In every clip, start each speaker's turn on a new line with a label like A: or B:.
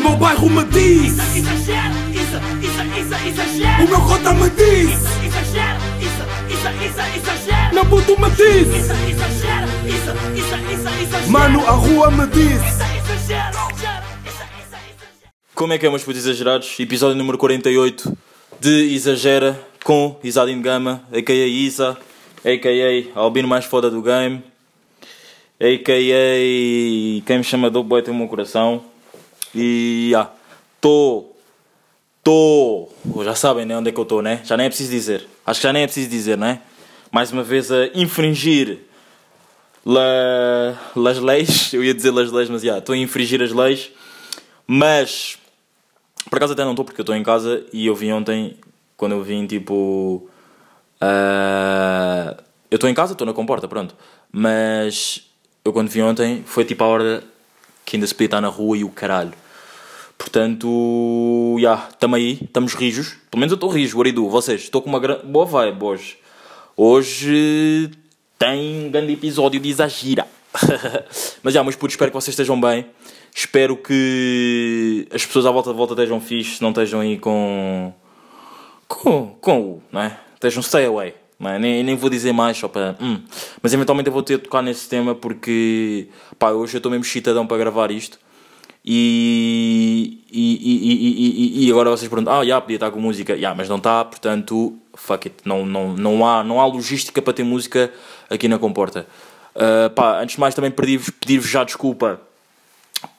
A: meu bairro me diz
B: Isso, exagero, isso, isso, isso, exagero.
A: O meu cota me diz
B: Isso, exagero, isso, isso, isso, exagero.
A: Meu puto me diz
B: Isso, exagero, isso, isso, isso, exagero.
A: Mano, a rua me diz
B: Isso, exagero.
C: Como é que é, meus putos exagerados? Episódio número 48 de Exagera com Isadin Gama, a.k.a. Isa, a.k.a. Albino mais foda do game, a.k.a. quem me chama do boi tem o meu coração. Ah, tô, tô, já sabem né, onde é que eu tô, né? Já nem é preciso dizer, acho que já nem é preciso dizer, né? Mais uma vez a infringir la, las leis, eu ia dizer las leis, mas já, estou a infringir as leis, mas por acaso até não estou porque eu estou em casa e eu vim ontem, quando eu vim tipo. ah, eu estou em casa, estou na comporta, pronto. Mas eu quando vim ontem foi tipo a hora que ainda se podia estar na rua e o caralho. Portanto, já, yeah, estamos aí, estamos rijos. Pelo menos eu estou rijo, Aridu. Vocês, estou com uma grande. Boa vibe hoje. Hoje tem um grande episódio de exagera. Mas já, meus putos, espero que vocês estejam bem. Espero que as pessoas à volta de volta estejam fixe, não estejam aí com. com. com o. não é? Estejam stay away. Não é? nem, nem vou dizer mais só para. Hum. Mas eventualmente eu vou ter de tocar nesse tema porque. pá, hoje eu estou mesmo chitadão para gravar isto. E, e, e, e, e, agora vocês perguntam, ah, já, podia estar com música, já, mas não está, portanto, fuck it, não, não, não, há, não há logística para ter música aqui na Comporta. Uh, pá, antes de mais também pedir-vos pedir já desculpa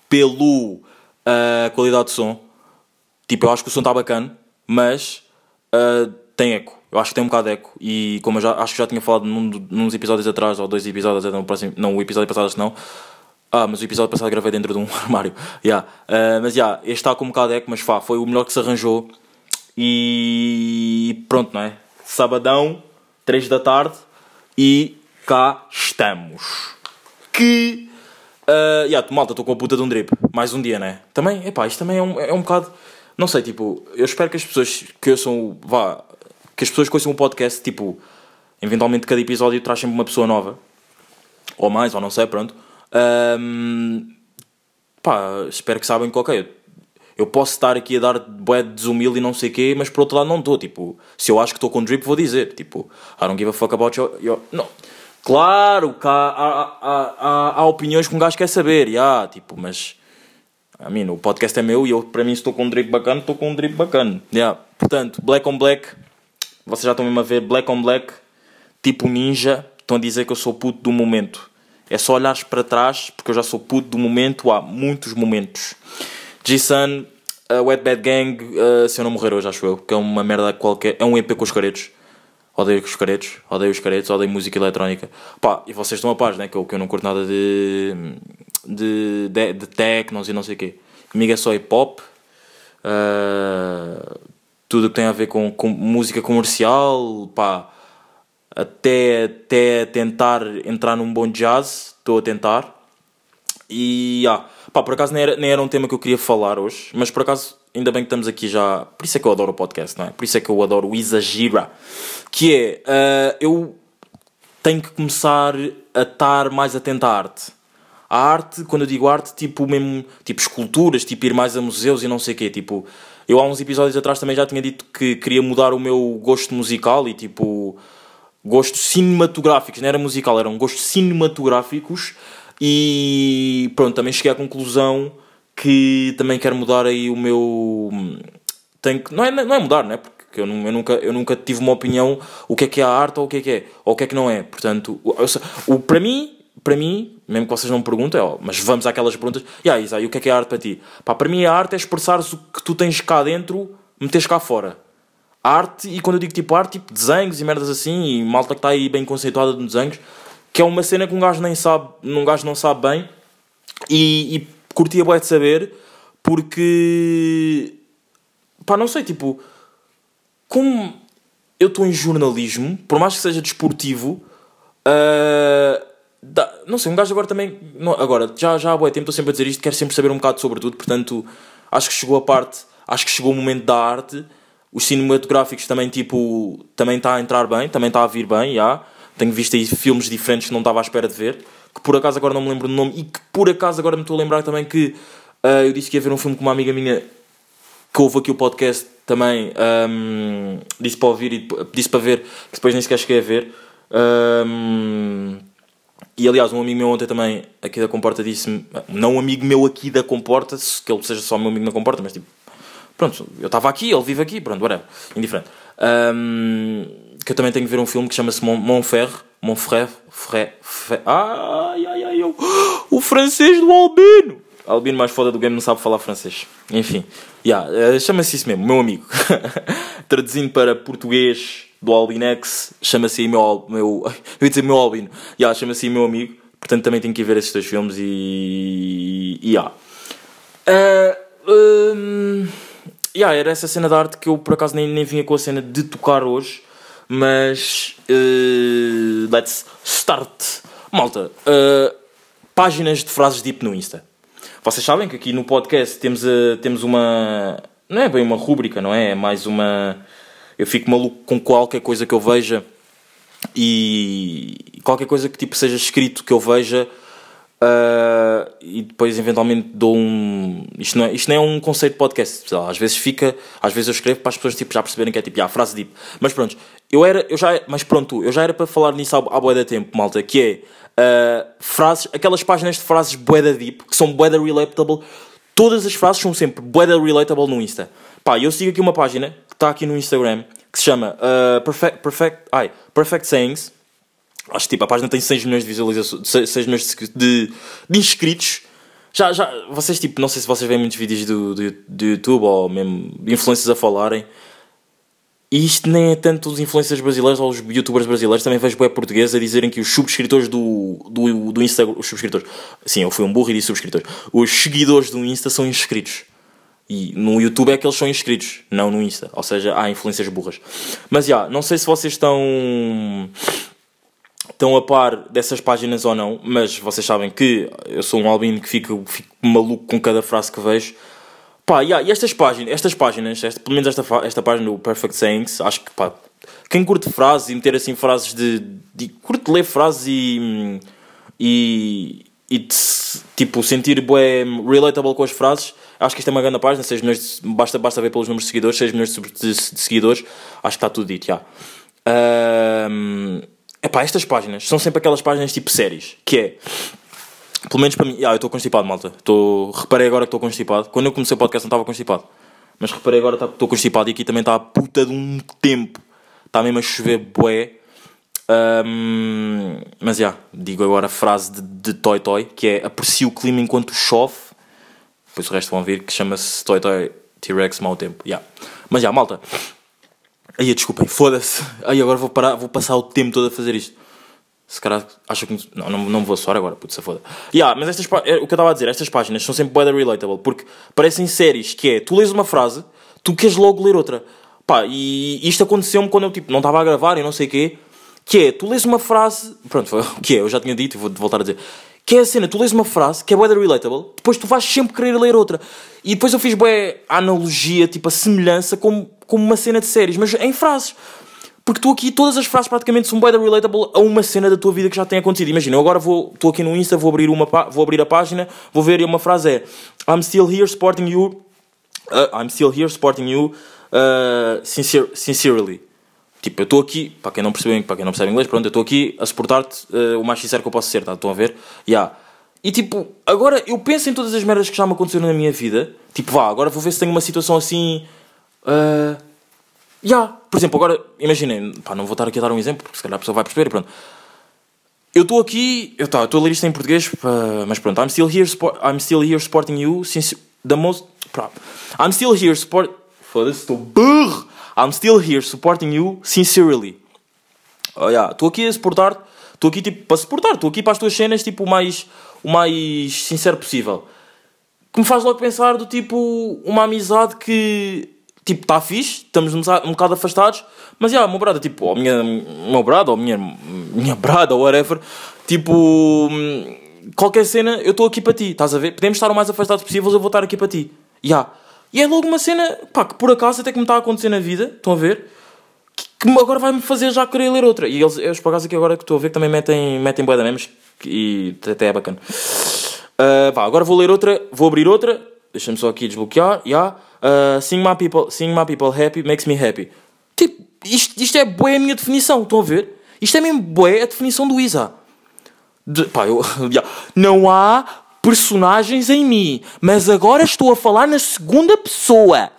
C: pelo uh, qualidade de som. Tipo, eu acho que o som está bacana, mas uh, tem eco. Eu acho que tem um bocado de eco. E como eu já, acho que já tinha falado num, nos episódios atrás, ou dois episódios, no próximo, não, o episódio passado, não. Ah, mas o episódio passado gravei dentro de um armário. Yeah. Uh, mas já, yeah, este está com um bocado eco, mas fá, foi o melhor que se arranjou. E pronto, não é? Sabadão, 3 da tarde, e cá estamos. Que. Uh, yeah, malta, estou com a puta de um drip. Mais um dia, né? Também, epá, isto também é um, é um bocado. Não sei, tipo, eu espero que as pessoas que ouçam. Vá. Que as pessoas que ouçam o podcast, tipo, eventualmente cada episódio traz sempre uma pessoa nova. Ou mais, ou não sei, pronto. Um, pá, espero que sabem que, ok, eu, eu posso estar aqui a dar bué de e não sei o quê, mas por outro lado não estou, tipo, se eu acho que estou com drip, vou dizer, tipo, I don't give a fuck about your... your... Não. Claro que há, há, há, há, opiniões que um gajo quer saber, yeah, tipo, mas... A mim, o podcast é meu e eu, para mim, estou com um drip bacana, estou com um drip bacana. Yeah. Portanto, Black on Black, vocês já estão mesmo a ver, Black on Black, tipo ninja, estão a dizer que eu sou puto do momento. É só olhares para trás, porque eu já sou puto do momento, há muitos momentos. G-Sun, uh, Wet Bad Gang, uh, se eu não morrer hoje, acho eu, que é uma merda qualquer. É um EP com os caretos. Odeio os caretos, odeio os caretos, odeio música eletrónica. Pá, e vocês estão a paz, né? Que eu, que eu não curto nada de. de, de, de technos e não sei o quê. Comigo é só hip hop. Uh, tudo que tem a ver com, com música comercial, pá até, até tentar entrar num bom jazz, estou a tentar. E ah, pá, por acaso nem era, nem era um tema que eu queria falar hoje, mas por acaso ainda bem que estamos aqui já. Por isso é que eu adoro o podcast, não é? Por isso é que eu adoro o Exagira. Que é, uh, eu tenho que começar a estar mais atento à arte. A arte, quando eu digo arte, tipo mesmo, tipo esculturas, tipo ir mais a museus e não sei o quê, tipo... Eu há uns episódios atrás também já tinha dito que queria mudar o meu gosto musical e tipo gostos cinematográficos, não era musical, eram gostos cinematográficos e pronto, também cheguei à conclusão que também quero mudar aí o meu. Tenho que... não, é, não é mudar, né? Porque eu, eu, nunca, eu nunca tive uma opinião o que é que é a arte ou o que é que é, ou o que é que não é. Portanto, o, o, para mim, para mim, mesmo que vocês não me perguntem, mas vamos àquelas perguntas, aí, Isa, e o que é que é a arte para ti? Pá, para mim a arte é expressares o que tu tens cá dentro, meteres cá fora arte, e quando eu digo tipo arte, tipo desenhos e merdas assim, e malta que está aí bem conceituada de desenhos, que é uma cena que um gajo nem sabe, um gajo não sabe bem, e, e curtia bem de saber, porque, pá, não sei, tipo, como eu estou em jornalismo, por mais que seja desportivo, uh, dá, não sei, um gajo agora também, não, agora, já, já há bom tempo estou sempre a dizer isto, quero sempre saber um bocado sobre tudo, portanto, acho que chegou a parte, acho que chegou o momento da arte, os cinematográficos também, tipo, também está a entrar bem, também está a vir bem, já. Tenho visto aí filmes diferentes que não estava à espera de ver, que por acaso agora não me lembro do nome, e que por acaso agora me estou a lembrar também que Ah, eu disse que ia ver um filme com uma amiga minha que ouve aqui o podcast também. ahm, disse para ouvir e disse para ver, que depois nem sequer cheguei a ver. Ahm, e aliás, um amigo meu ontem também, aqui da Comporta, disse-me, não um amigo meu aqui da Comporta, que ele seja só meu amigo na Comporta, mas tipo, pronto, eu estava aqui, ele vive aqui, pronto, whatever, indiferente. Ahm, que eu também tenho que ver um filme que chama-se Mon, Monfer, Monfrère, Fré, Fré, ai, ai, ai, eu, o francês do Albino. Albino mais foda do game não sabe falar francês. Enfim, yeah, eh, chama-se isso mesmo, meu amigo. Traduzindo para português do Albinex, chama-se meu, meu. Eu ia dizer meu Albino. Yeah, chama-se meu amigo. Portanto, também tenho que ir ver esses dois filmes e. e yeah. Eh, hum, yeah, era essa cena da arte que eu por acaso nem, nem vinha com a cena de tocar hoje. Mas. eh, let's start. Malta, eh, páginas de frases deep no Insta. Vocês sabem que aqui no podcast temos, eh, temos uma. Não é bem uma rúbrica, não é? É mais uma. Eu fico maluco com qualquer coisa que eu veja e qualquer coisa que tipo seja escrito que eu veja ah, e depois eventualmente dou um. Isto não é, isto não é um conceito de podcast, pessoal. Às vezes fica, às vezes eu escrevo para as pessoas tipo, já perceberem que é tipo, já, frase deep. Mas pronto, eu era, eu já, mas pronto, eu já era para falar nisso há, bué de tempo, malta, que é ah, frases, aquelas páginas de frases bué da deep, que são bué da relatable. Todas as frases são sempre bué da relatable no Insta. Pá, eu sigo aqui uma página que está aqui no Instagram que se chama ah, Perfect, Perfect, ai, Perfect Sayings. Acho que tipo, a página tem 6 milhões de visualizações, 6 milhões de, de, inscritos. Já, já, vocês tipo, não sei se vocês veem muitos vídeos do, do, do YouTube ou mesmo influencers a falarem. E isto nem é tanto os influencers brasileiros ou os youtubers brasileiros, também vejo bué português a dizerem que os subscritores do, do, do Instagram, os subscritores, sim, eu fui um burro e disse subscritores, os seguidores do Insta são inscritos. E no YouTube é que eles são inscritos, não no Insta. Ou seja, há influências burras. Mas já, não sei se vocês estão estão a par dessas páginas ou não, mas vocês sabem que eu sou um albino que fico, fico maluco com cada frase que vejo. Pá, yeah, e estas páginas, estas páginas esta, pelo menos esta, esta página do Perfect Sayings, acho que pá, quem curte frases e meter assim frases de. de curte ler frases e. e. e de tipo sentir bué relatable com as frases, acho que isto é uma grande página. 6 milhões de- basta, basta ver pelos números de seguidores, 6 milhões de, de- seguidores, acho que está tudo dito, já. Ahm, epá, estas páginas são sempre aquelas páginas tipo séries, que é. Pelo menos para mim. Ah, eu estou constipado, malta. Estou... Reparei agora que estou constipado. Quando eu comecei o podcast não estava constipado. Mas reparei agora que estou constipado e aqui também está a puta de um tempo. Está mesmo a chover bué. Ahm, mas já, digo agora a frase de, de Toy Toy, que é aprecio o clima enquanto chove. Depois o resto vão ver, que chama-se Toy Toy T-Rex mau tempo. Yeah. Mas já, malta. Aí, desculpem, foda-se. Aí agora vou, parar, vou passar o tempo todo a fazer isto. Se calhar acho que. Não, não, não vou soar agora, puto, se foda. Yeah, mas estas, é o que eu estava a dizer, estas páginas são sempre weather relatable, porque parecem séries que é, tu lês uma frase, tu queres logo ler outra. Pá, e isto aconteceu-me quando eu tipo, não estava a gravar e não sei o quê, que é, tu lês uma frase, pronto, foi o que é, eu já tinha dito e vou voltar a dizer, que é a cena, tu lês uma frase que é weather relatable, depois tu vais sempre querer ler outra. E depois eu fiz bué a analogia, tipo a semelhança, como, como uma cena de séries, mas em frases. Porque tu aqui, todas as frases praticamente são da relatable a uma cena da tua vida que já tem acontecido. Imagina, eu agora vou, estou aqui no Insta, vou abrir, uma, vou abrir a página, vou ver e uma frase é I'm still here supporting you, uh, I'm still here supporting you uh, sincere, sincerely. Tipo, eu estou aqui, para quem não percebe, para quem não percebe inglês, pronto, eu estou aqui a suportar-te uh, o mais sincero que eu posso ser, tá? Estão a ver? Yeah. E tipo, agora eu penso em todas as merdas que já me aconteceram na minha vida. Tipo, vá, agora vou ver se tenho uma situação assim. Uh, já, por exemplo, agora, imaginem, pá, não vou estar aqui a dar um exemplo, porque se calhar a pessoa vai perceber, pronto. Eu estou aqui, eu tá, estou a ler isto em português, mas pronto, I'm still here, I'm still here supporting you since the most, pá, I'm still here support, foda-se, estou burro, I'm still here supporting you sincerely. Oh, yeah, estou aqui a suportar, estou aqui tipo para suportar, estou aqui para as tuas cenas tipo o mais, o mais sincero possível que me faz logo pensar do tipo uma amizade que tipo está fixe, estamos um, bocado afastados, mas já, meu brada, tipo, ou minha, meu brada, ou minha, minha brada, ou whatever, tipo, hum, qualquer cena, eu estou aqui para ti, estás a ver? Podemos estar o mais afastados possíveis, eu vou estar aqui para ti, já. E é logo uma cena, pá, que por acaso até que me está a acontecer na vida, estão a ver? Que, que agora vai-me fazer já querer ler outra. E eles, eu por acaso aqui agora que estou a ver que também metem, metem bué da memes, e até é bacana. Uh, vá, agora vou ler outra, vou abrir outra. Deixa-me só aqui desbloquear. Yeah. Uh, seeing, my people, seeing my people happy makes me happy. Tipo, isto, isto é bué a minha definição, estão a ver? Isto é mesmo bué a definição do Isa. De, pá, eu, yeah. Não há personagens em mim, mas agora estou a falar na segunda pessoa.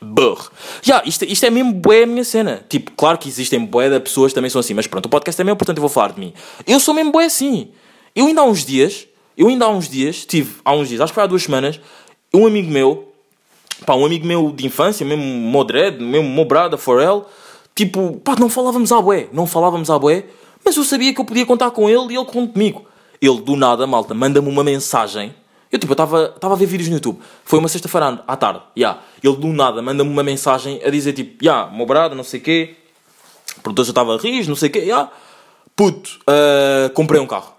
C: Burr. Já, isto, isto é mesmo bué a minha cena. Tipo, claro que existem bué de pessoas também são assim, mas pronto, o podcast é meu, portanto eu vou falar de mim. Eu sou mesmo bué assim. Eu ainda há uns dias, eu ainda há uns dias, tive, há uns dias, acho que foi há duas semanas, um amigo meu, pá, um amigo meu de infância, mesmo Modred, mesmo Mobrada, Forel, tipo, pá, não falávamos à bué, não falávamos à bué, mas eu sabia que eu podia contar com ele e ele conta comigo. Ele, do nada, malta, manda-me uma mensagem. Eu, tipo, eu estava a ver vídeos no YouTube. Foi uma sexta-feira à tarde. Yeah. Ele, do nada, manda-me uma mensagem a dizer, tipo, ya, yeah, meu brado, não sei o quê. Porque eu já estava a rir, não sei o quê. Yeah. Puto, uh, comprei um carro.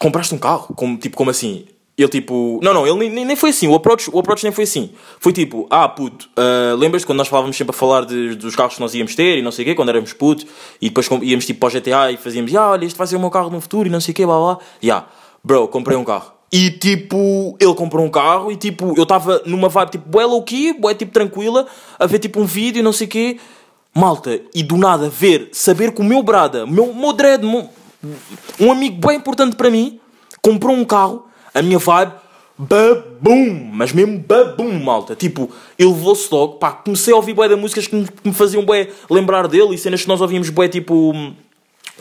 C: Compraste um carro? Como, tipo, como assim? Ele tipo. Não, não, ele nem, nem foi assim. O approach, o approach nem foi assim. Foi tipo, ah, puto, uh, lembras-te quando nós falávamos sempre a falar de, dos carros que nós íamos ter e não sei o quê, quando éramos putos, e depois íamos tipo para o GTA e fazíamos, ah, olha, este vai ser o meu carro no futuro e não sei o quê, blá blá. Yeah. bro, comprei um carro. E tipo, ele comprou um carro e tipo, eu estava numa vibe tipo, bué low key, bué tipo tranquila, a ver tipo um vídeo e não sei o quê. Malta, e do nada ver, saber que o meu brada, meu, meu dread, meu, um amigo bem importante para mim, comprou um carro a minha vibe, babum, mas mesmo babum, malta. Tipo, ele levou-se logo, pá, comecei a ouvir bué de músicas que me, faziam bué lembrar dele e cenas que nós ouvíamos bué, tipo,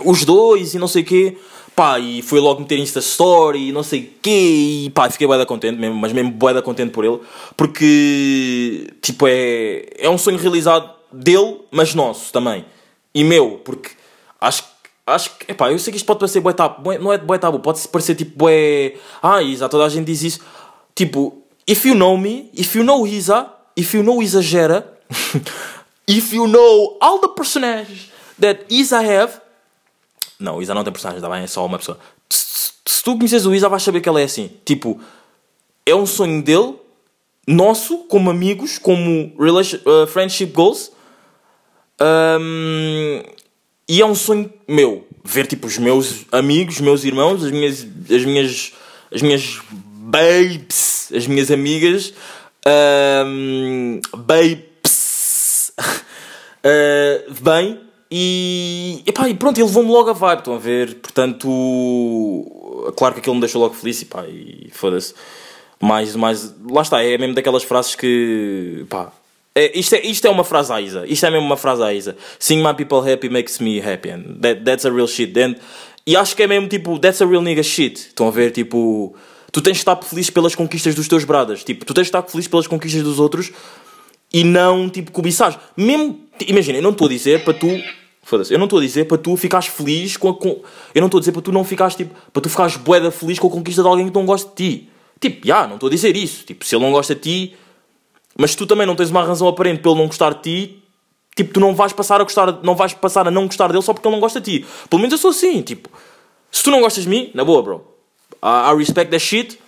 C: os dois e não sei o quê. Pá, e foi logo meter Insta Story e não sei o quê e pá, fiquei bué da contente mesmo, mas mesmo bué da contente por ele, porque, tipo, é, é um sonho realizado dele, mas nosso também. E meu, porque acho que acho que, epá, eu sei que isto pode parecer bué tabu, não é bué tabu, pode parecer tipo bué, ah, Isa, toda a gente diz isso. Tipo, if you know me, if you know Isa, if you know Exagera, if you know all the personagens that Isa have, não, Isa não tem personagens, tá bem? É só uma pessoa. Se, se tu conheces o Isa, vais saber que ela é assim. Tipo, é um sonho dele, nosso, como amigos, como relation, uh, friendship goals. Um, e é um sonho meu ver tipo os meus amigos, os meus irmãos, as minhas as minhas as minhas babes, as minhas amigas, um, babes, uh, bem e, epá, e pronto, ele levou-me logo a vibe, estão a ver? Portanto, claro que aquilo me deixou logo feliz e pá, e foda-se. Mais, mais, lá está, é mesmo daquelas frases que, pá, é, isto, é, isto é uma frase à Isa. Isto é mesmo uma frase à Isa. Seeing my people happy makes me happy. And that, that's a real shit. And, e acho que é mesmo tipo, that's a real nigga shit. Estão a ver, tipo, tu tens de estar feliz pelas conquistas dos teus bradas. Tipo, tu tens de estar feliz pelas conquistas dos outros e não, tipo, cobiçar. Mesmo, imagina, eu não estou a dizer para tu. Foda-se, eu não estou a dizer para tu ficares feliz com a. Com, eu não estou a dizer para tu não ficares, tipo, para tu ficares boeda feliz com a conquista de alguém que não gosta de ti. Tipo, já, yeah, não estou a dizer isso. Tipo, se ele não gosta de ti mas se tu também não tens uma razão aparente pelo não gostar de ti, tipo, tu não vais passar a gostar, não vais passar a não gostar dele só porque ele não gosta de ti. Pelo menos eu sou assim, tipo, se tu não gostas de mim, na boa, bro. I, respect that shit.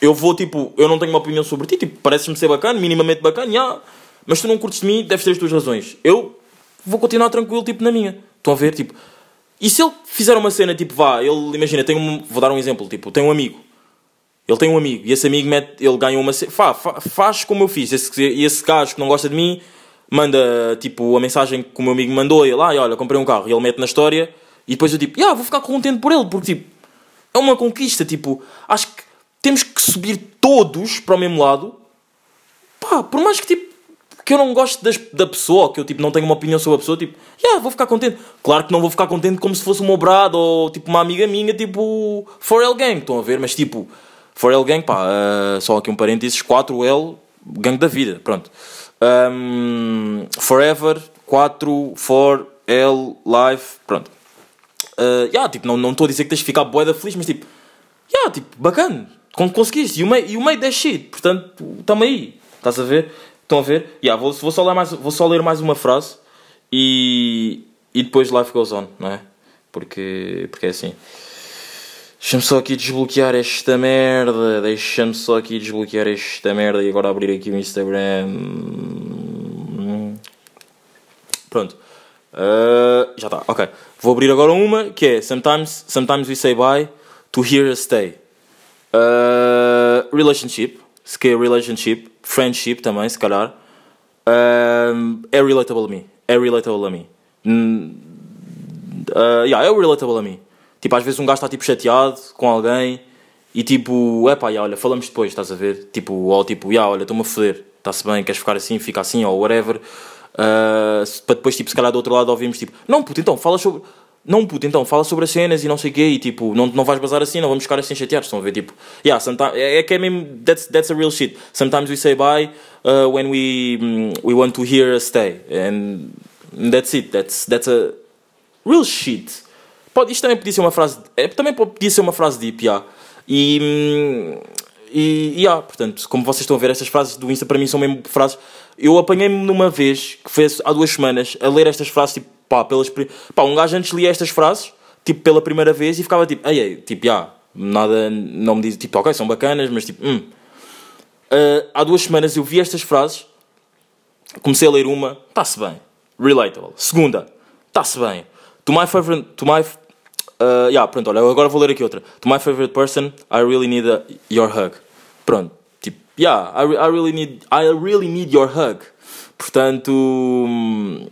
C: Eu vou, tipo, eu não tenho uma opinião sobre ti, tipo, pareces-me ser bacana, minimamente bacana, yeah, mas tu não curtes de mim, deves ter as tuas razões. Eu vou continuar tranquilo, tipo, na minha. Estão a ver, tipo, e se ele fizer uma cena, tipo, vá, ele, imagina, tem um, vou dar um exemplo, tipo, tem um amigo, ele tem um amigo e esse amigo mete, ele ganha uma. Faz como eu fiz. Esse, esse gajo que não gosta de mim manda tipo a mensagem que o meu amigo mandou ele, ah, olha, comprei um carro. E ele mete na história e depois eu tipo, yeah, vou ficar contente por ele porque tipo, é uma conquista. Tipo, acho que temos que subir todos para o mesmo lado. Pá, por mais que tipo que eu não gosto das, da pessoa, que eu tipo, não tenho uma opinião sobre a pessoa, tipo, yeah, vou ficar contente. Claro que não vou ficar contente como se fosse um brado ou tipo uma amiga minha, tipo, For L Gang, estão a ver? Mas tipo, 4L Gang, pá, uh, só aqui um parênteses, 4L, Gang da vida, pronto. Um, forever, 4, 4L, Life, pronto. Uh, yeah, tipo, não estou a dizer que tens de ficar boeda feliz, mas tipo, yeah, tipo, bacana, conseguiste, e o e o meio da shit, portanto, estamos aí, estás a ver? Estão a ver? Yeah, vou, vou, só ler mais, vou só ler mais uma frase e, e depois life goes on, não é? Porque, porque é assim. Deixa-me só aqui desbloquear esta merda. Deixa-me só aqui desbloquear esta merda e agora abrir aqui o Instagram. Pronto. Uh, já está, ok. Vou abrir agora uma que é Sometimes, sometimes we say bye to here stay. Uh, relationship, se quer relationship, friendship também, se calhar. Um, é relatable a mim. É relatable a mim. Uh, yeah, é relatable a mim. Tipo, às vezes um gajo está tipo chateado com alguém e tipo, é pá, olha, falamos depois, estás a ver? Tipo, ou tipo, yeah, olha, estou-me a foder, está-se bem, queres ficar assim, fica assim, ou whatever. Uh, para depois, tipo, se calhar do outro lado ouvimos tipo, não puto, então fala sobre. Não puto, então fala sobre as cenas e não sei o quê, e tipo, não, não vais bazar assim, não vamos ficar assim chateados. Estão a ver? Tipo, yeah, sometimes, é, é que é mesmo, that's, that's a real shit. Sometimes we say bye uh, when we, mm, we want to hear us stay. And that's it, that's, that's a real shit. Pode, isto também podia ser uma frase. É, também podia ser uma frase deep, yeah. E. hum, E, e yeah, portanto, como vocês estão a ver, estas frases do Insta para mim são mesmo frases. Eu apanhei-me numa vez, que foi há duas semanas, a ler estas frases, tipo, pá, pelas. Pá, um gajo antes lia estas frases, tipo, pela primeira vez e ficava tipo, ei, ei, tipo, já, nada, não me diz, tipo, ok, são bacanas, mas tipo, hum. Ah, há duas semanas eu vi estas frases, comecei a ler uma, está-se bem, relatable. Segunda, está-se bem. To my favorite, to my, uh, yeah, pronto, olha, agora vou ler aqui outra. To my favorite person, I really need a, your hug. Pronto, tipo, yeah, I, I really need, I really need your hug. Portanto, hum,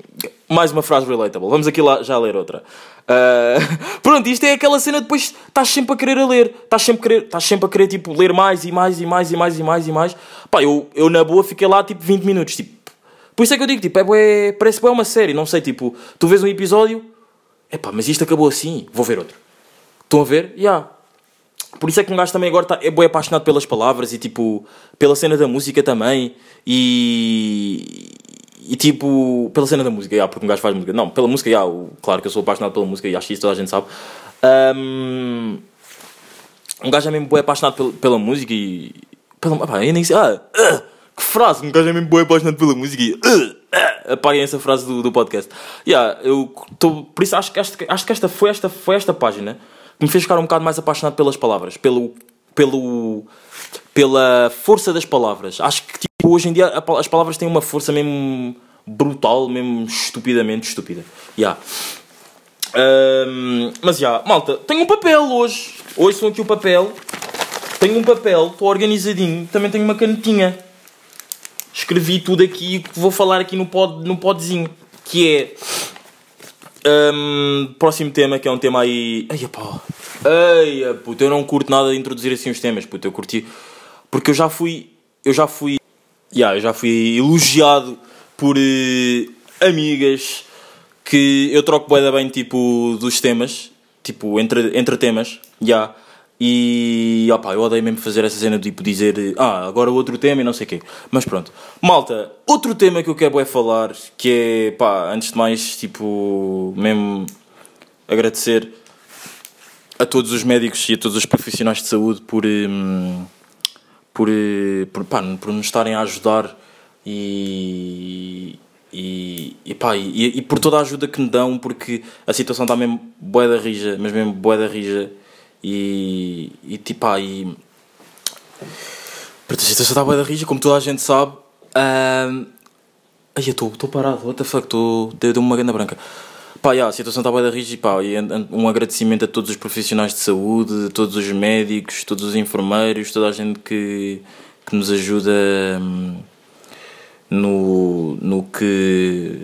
C: mais uma frase relatable. Vamos aqui lá já ler outra. Uh, pronto, isto é aquela cena depois estás sempre a querer a ler, estás sempre a querer, estás sempre a querer tipo, ler mais e mais e mais e mais e mais e mais. Pá, eu, eu na boa fiquei lá tipo 20 minutos, tipo. Por isso é que eu digo, tipo, é, bué- parece bué uma série, não sei, tipo, tu vês um episódio, epá, mas isto acabou assim, vou ver outro. Estão a ver? Yeah. Por isso é que um gajo também agora tá, é bem apaixonado pelas palavras e tipo, pela cena da música também. E. E tipo, pela cena da música, yeah, porque um gajo faz música. Não, pela música, yeah, claro que eu sou apaixonado pela música e acho que isso toda a gente sabe. Um, um gajo é mesmo bem apaixonado pela, pela música e. Pela, opá, eu nem sei. Ah, ah, que frase! Um gajo é mesmo bem apaixonado pela música e. ah, ah, apaguem essa frase do, do podcast. Yeah, eu tô, por isso acho que, esta, acho que esta, foi, esta foi esta página que me fez ficar um bocado mais apaixonado pelas palavras, pelo, pelo, pela força das palavras. Acho que tipo, hoje em dia as palavras têm uma força mesmo brutal, mesmo estupidamente estúpida. Yeah. Ahm, mas já, malta, tenho um papel hoje. Hoje são aqui o papel. Tenho um papel, estou organizadinho. Também tenho uma canetinha. Escrevi tudo aqui que vou falar aqui no, pod, no podzinho. Que é. ahm, próximo tema, que é um tema aí. Ai, pá. Ai, puto, eu não curto nada de introduzir assim os temas, puto. Eu curti. Porque eu já fui. Eu já fui. Yeah, eu já fui elogiado por eh, amigas que eu troco da bem tipo dos temas, tipo entre, entre temas, já. E opá, eu odeio mesmo fazer essa cena de tipo dizer ah, agora outro tema e não sei o quê. Mas pronto. Malta, outro tema que eu quero é falar, que é pá, antes de mais, tipo, mesmo agradecer a todos os médicos e a todos os profissionais de saúde por, hum, por, por, pá, por nos estarem a ajudar e, e, e, pá, e, e por toda a ajuda que me dão, porque a situação está mesmo bué da rija, mas mesmo bué da rija e, e tipo, Pronto, a situação está bué da rija, como toda a gente sabe. Ahm, Ai, eu estou parado, what the fuck, estou. Deu-me uma grande branca. Pá, yeah, a situação está bué da rija e pá, um agradecimento a todos os profissionais de saúde, a todos os médicos, todos os enfermeiros, toda a gente que, que nos ajuda hum, no, no que.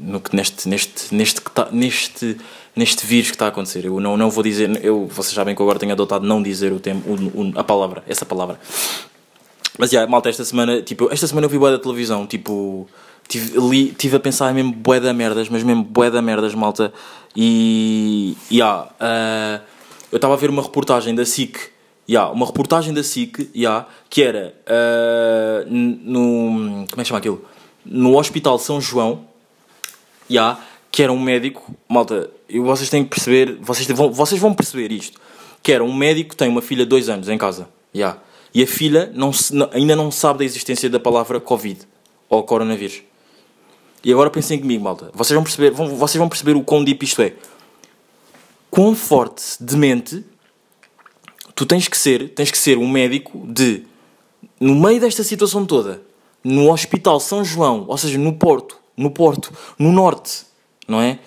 C: No que neste, neste, neste, tá, neste, neste vírus que está a acontecer. Eu não, não vou dizer, eu, vocês sabem que eu agora tenho adotado não dizer o tempo, o, o- a palavra, essa palavra. Mas já, malta, esta semana, tipo, esta semana eu vi bué da televisão, tipo, tive, li, tive a pensar mesmo bué da merdas, mas mesmo bué da merdas, malta. E, já, ah, eu estava a ver uma reportagem da SIC, já, uma reportagem da SIC, já, que era n- no, como é que chama aquilo? No Hospital São João, já, que era um médico, malta, e vocês têm que perceber, vocês vão, vocês vão perceber isto, que era um médico que tem uma filha de dois anos em casa, já, e a filha não se- ainda não sabe da existência da palavra Covid ou coronavírus. E agora pensem comigo, malta, vocês vão perceber, vão, vocês vão perceber o quão deep isto é. Quão forte de mente tu tens que ser, tens que ser um médico de, no meio desta situação toda, no Hospital São João, ou seja, no Porto, no Porto, no Norte, não é?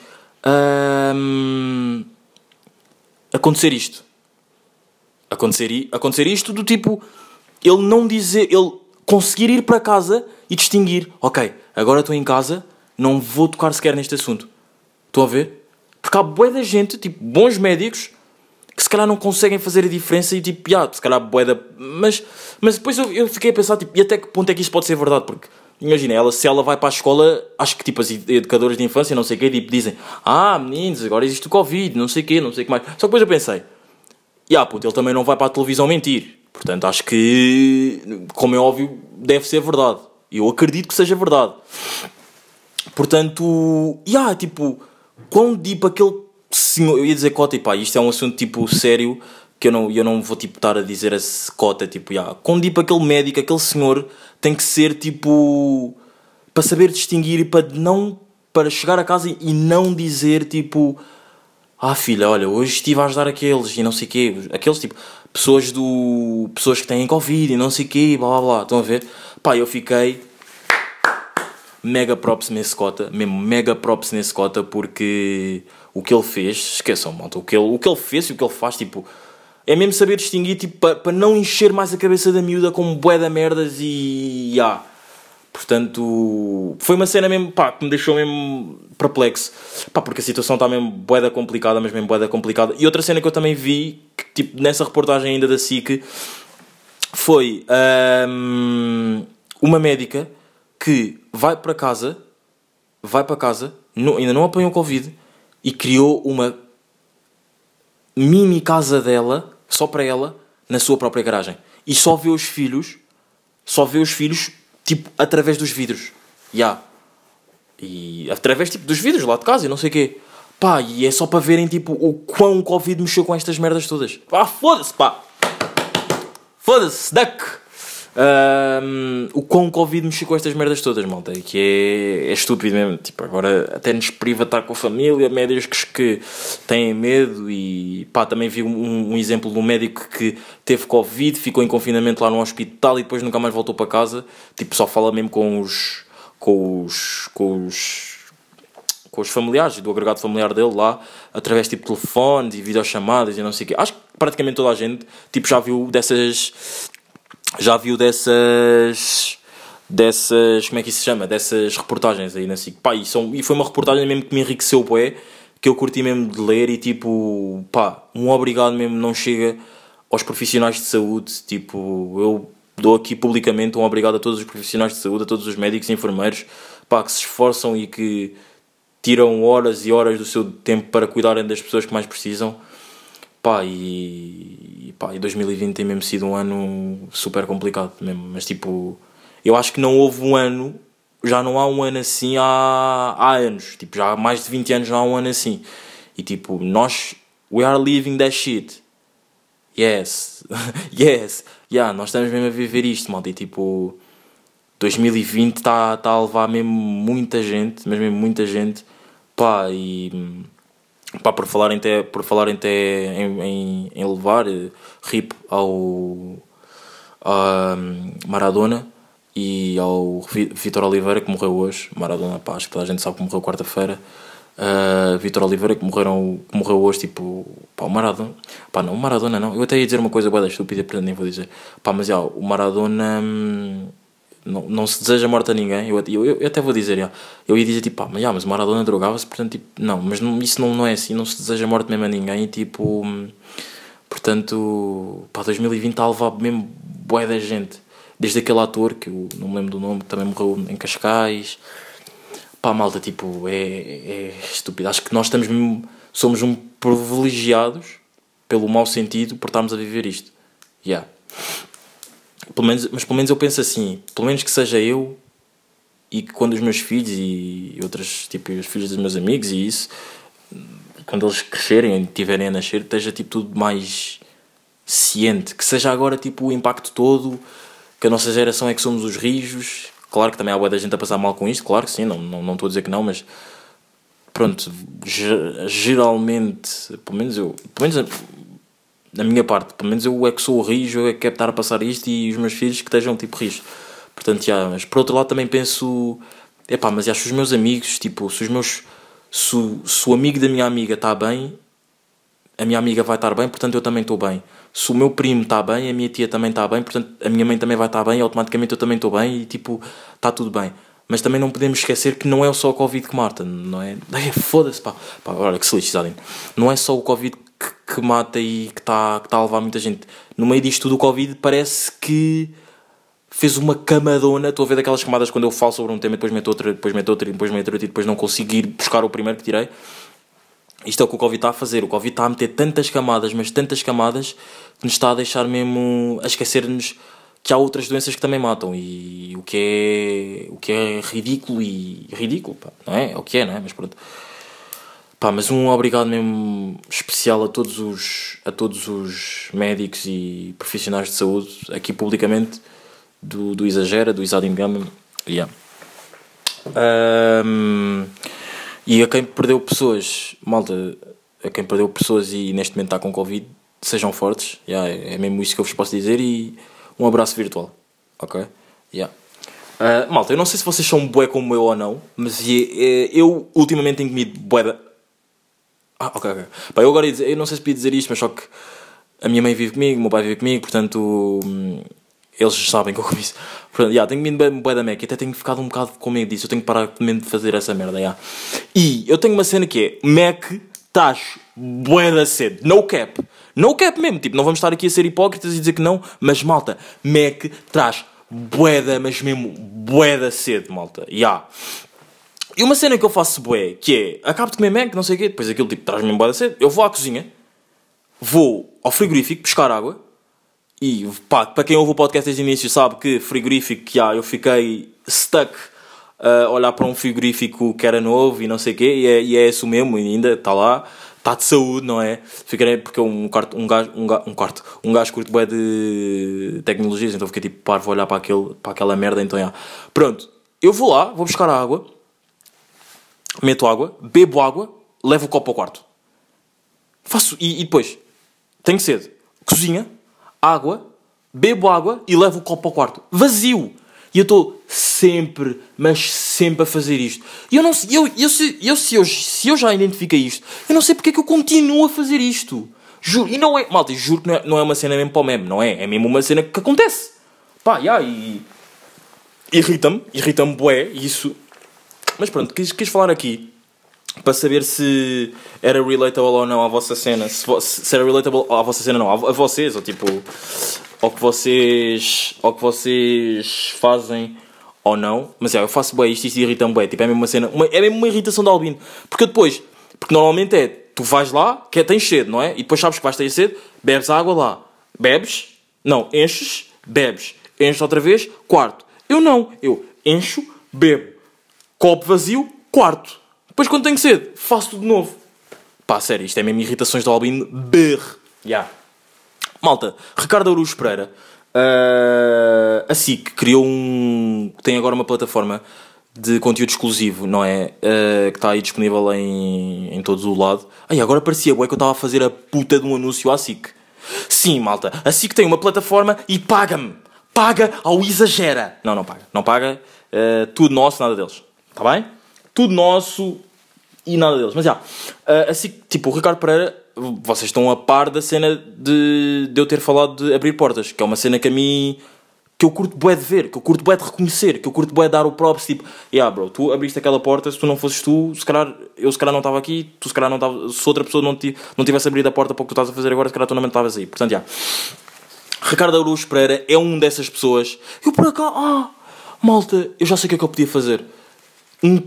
C: Acontecer isto. acontecer, acontecer isto do tipo, ele não dizer, ele conseguir ir para casa e distinguir, ok, agora estou em casa, não vou tocar sequer neste assunto. Estão a ver? Porque há bué da gente, tipo, bons médicos, que se calhar não conseguem fazer a diferença e tipo, yeah, se calhar bué da... Mas, mas depois eu, eu fiquei a pensar, tipo, e até que ponto é que isto pode ser verdade? Porque, imagina, ela, se ela vai para a escola, acho que tipo, as educadoras de infância, não sei o quê, tipo, dizem, ah, meninos, agora existe o Covid, não sei o quê, não sei o que mais. Só que depois eu pensei, e ah, puto, ele também não vai para a televisão mentir. Portanto, acho que, como é óbvio, deve ser verdade. Eu acredito que seja verdade. Portanto, e ah, tipo, quão deep aquele senhor. Eu ia dizer cota, e pá, isto é um assunto tipo sério que eu não, eu não vou tipo estar a dizer esse cota, tipo, yeah, quão deep aquele médico, aquele senhor tem que ser tipo. para saber distinguir e para não. para chegar a casa e não dizer tipo ah filha, olha, hoje estive a ajudar aqueles e não sei quê, aqueles tipo, pessoas do. pessoas que têm Covid e não sei quê, blá blá blá, estão a ver? Pá, eu fiquei mega props nesse cota, mesmo mega props nesse cota, porque o que ele fez, esqueçam, malta, o que ele, o que ele fez e o que ele faz, tipo, é mesmo saber distinguir, tipo, para pa não encher mais a cabeça da miúda com bué da merdas e. ah Portanto, foi uma cena mesmo, pá, que me deixou mesmo perplexo. Pá, porque a situação está mesmo boeda complicada, mas mesmo boeda complicada. E outra cena que eu também vi, que, tipo, nessa reportagem ainda da SIC, foi hum, uma médica que vai para casa, vai para casa, não- ainda não apanhou Covid, e criou uma mini casa dela, só para ela, na sua própria garagem. E só vê os filhos, só vê os filhos, tipo, através dos vidros. Ya. E através, tipo, dos vidros lá de casa e não sei o quê. Pá, e é só para verem, tipo, o quão o Covid mexeu com estas merdas todas. Pá, foda-se, pá. Foda-se, duck. Ahm, o quão Covid mexeu com estas merdas todas, malta. Que é, é estúpido mesmo. Tipo, agora até nos priva estar com a família. Médicos que, têm medo. E pá, também vi um, um exemplo de um médico que teve Covid, ficou em confinamento lá no hospital e depois nunca mais voltou para casa. Tipo, só fala mesmo com os. com os. com os com os familiares, do agregado familiar dele lá, através tipo de telefones e videochamadas e não sei o quê. Acho que praticamente toda a gente tipo, já viu dessas. Já viu dessas. Dessas. Como é que isso se chama? Dessas reportagens aí na SIC. Pá, e, são, e foi uma reportagem mesmo que me enriqueceu, bué, que eu curti mesmo de ler e tipo. Pá, um obrigado mesmo não chega aos profissionais de saúde. Tipo, eu dou aqui publicamente um obrigado a todos os profissionais de saúde, a todos os médicos e enfermeiros, pá, que se esforçam e que tiram horas e horas do seu tempo para cuidarem das pessoas que mais precisam. Pá, e, pá, e 2020 tem mesmo sido um ano super complicado mesmo, mas tipo, eu acho que não houve um ano, já não há um ano assim há, há anos, tipo, já há mais de 20 anos não há um ano assim. E tipo, nós, we are living that shit. Yes, yes, yeah, nós estamos mesmo a viver isto, malta, e tipo, 2020 está tá a levar mesmo muita gente, mas mesmo muita gente, pá, e pá, por falarem até, por falarem até em, em, em levar, eh, rip ao a Maradona e ao Vi- Vitor Oliveira que morreu hoje, Maradona, pá, acho que toda a gente sabe que morreu quarta-feira, Uh, Vitor Oliveira que, morreram, que morreu hoje, tipo, pá, o Maradona, pá, não, o Maradona não, eu até ia dizer uma coisa boa estúpida, portanto nem vou dizer, pá, mas já, o Maradona hum, não, não se deseja morte a ninguém, eu, eu, eu até vou dizer, já, eu ia dizer, tipo, pá, mas, já, mas Maradona drogava-se, portanto, tipo, não, mas não, isso não, não é assim, não se deseja morte mesmo a ninguém, e, tipo, hum, portanto, pá, 2020 está a levar mesmo bué da gente, desde aquele ator, que eu não me lembro do nome, que também morreu em Cascais, pá, malta, tipo, é, é estúpido. Acho que nós estamos mesmo, somos um privilegiados, pelo mau sentido, por estarmos a viver isto. Yeah. Pelo menos, mas pelo menos eu penso assim, pelo menos que seja eu e que quando os meus filhos e outras, tipo, os filhos dos meus amigos e isso, quando eles crescerem e tiverem a nascer, esteja tipo tudo mais ciente, que seja agora tipo o impacto todo, que a nossa geração é que somos os rijos, Claro que também há boa da gente a passar mal com isto, claro que sim, não, não, não estou a dizer que não, mas pronto, ge- geralmente, pelo menos eu, pelo menos na minha parte, pelo menos eu é que sou o rijo, eu é que quero estar a passar isto e os meus filhos que estejam tipo rijos. Portanto, já, mas por outro lado também penso, epá, mas acho os meus amigos, tipo, se os meus, se, se o amigo da minha amiga está bem, a minha amiga vai estar bem, portanto eu também estou bem. Se o meu primo está bem, a minha tia também está bem, portanto a minha mãe também vai estar bem, automaticamente eu também estou bem e tipo, está tudo bem. Mas também não podemos esquecer que não é só o Covid que mata, não é? Foda-se, pá. pá. Olha que se. Não é só o Covid que, mata e que está que tá a levar muita gente. No meio disto tudo, o Covid parece que fez uma camadona. Estou a ver daquelas camadas quando eu falo sobre um tema, depois meto outra, depois meto outra, depois meto outra e depois não consigo ir buscar o primeiro que tirei. Isto é o que o Covid está a fazer. O Covid está a meter tantas camadas, mas tantas camadas, que nos está a deixar mesmo a esquecer-nos que há outras doenças que também matam. E o que é, o que é ridículo e ridículo, pá, não é? É o que é, não é? Mas pronto. Pá, mas um obrigado mesmo especial a todos os, a todos os médicos e profissionais de saúde, aqui publicamente, do, do Exagera, do Isadin Gama. Yeah. Um, e a quem perdeu pessoas, malta, a quem perdeu pessoas e neste momento está com Covid, sejam fortes, yeah, é mesmo isso que eu vos posso dizer e um abraço virtual, ok? Yeah. Uh, malta, eu não sei se vocês são bué como eu ou não, mas eh, eu ultimamente tenho comido bué. Ah, ok, ok. Pá, eu agora ia dizer, eu não sei se podia dizer isto, mas só que a minha mãe vive comigo, o meu pai vive comigo, portanto hum, eles sabem que eu comi isso. Portanto, yeah, tenho comido bué, bué da Mac e até tenho ficado um bocado com medo disso, eu tenho que parar de fazer essa merda, yeah. E eu tenho uma cena que é, Mac, estás bué da cedo, no cap. No cap mesmo, tipo, não vamos estar aqui a ser hipócritas e dizer que não, mas malta, Mac traz bué mas mesmo bué da cedo, malta, yeah. E uma cena que eu faço bué, que é, acabo de comer Mac, não sei o quê, depois aquilo tipo, traz mesmo bué da cedo, eu vou à cozinha, vou ao frigorífico buscar água, e pá, para quem ouve o podcast desde o início sabe que frigorífico, já, eu fiquei stuck a olhar para um frigorífico que era novo e não sei o quê, e é, e é isso mesmo, ainda está lá, está de saúde, não é? Fiquei, porque um, quarto, um, gajo, um, um quarto, um gajo curto bué de tecnologias, então fiquei tipo parvo a olhar para, aquele, para aquela merda, então já. Pronto, eu vou lá, vou buscar a água, meto água, bebo água, levo o copo ao quarto. Faço, e, e depois, tenho sede, cozinha, água, bebo água e levo o copo ao quarto. Vazio! E eu estou sempre, mas sempre a fazer isto. E eu não sei, eu, eu, eu, eu, se, eu, se eu já identifiquei isto, eu não sei porque é que eu continuo a fazer isto. Juro, e não é, malta, juro que não é, não é uma cena mesmo para o meme, não é? É mesmo uma cena que acontece. Pá, yeah, e. Irrita-me, irrita-me bué, isso. Mas pronto, quis, quis falar aqui para saber se era relatable ou não à vossa cena. Se, se era relatable à vossa cena, não, a, vocês, ou tipo, ao que vocês, ao que vocês fazem ou não. Mas é, eu faço bem isto isto irrita-me bem. Tipo, é mesmo uma cena, uma, é mesmo uma irritação de albino. Porque depois, porque normalmente é, tu vais lá, que é, tens sede, não é? E depois sabes que vais ter sede, bebes água lá. Bebes, não, enches, bebes. Enches outra vez, quarto. Eu não, eu encho, bebo. Copo vazio, quarto. Depois quando tenho sede, faço tudo de novo. Pá, sério, isto é mesmo irritações do albino. Berre. Yeah. Malta, Ricardo Aruz Pereira, uh, a SIC criou um. tem agora uma plataforma de conteúdo exclusivo, não é? Uh, que está aí disponível em, em todos o lado. Aí agora parecia ué, que eu estava a fazer a puta de um anúncio à SIC. Sim, malta, a SIC tem uma plataforma e paga-me. Paga ao exagera. Não, não paga. Não paga. Uh, tudo nosso, nada deles. Está bem? Tudo nosso e nada deles. Mas já. Uh, assim, tipo, o Ricardo Pereira vocês estão a par da cena de, de eu ter falado de abrir portas, que é uma cena que a mim que eu curto bué de ver, que eu curto bué de reconhecer, que eu curto bué de dar o props, tipo, yeah bro, tu abriste aquela porta, se tu não fosses tu, se calhar, eu se calhar não estava aqui, tu se calhar não estava, se outra pessoa não, não tivesse abrido a porta para o que tu estás a fazer agora, se calhar tu não estavas aí, portanto, já. Ricardo Aruz Pereira é um dessas pessoas, eu por acaso, ah, malta, eu já sei o que é que eu podia fazer. Um,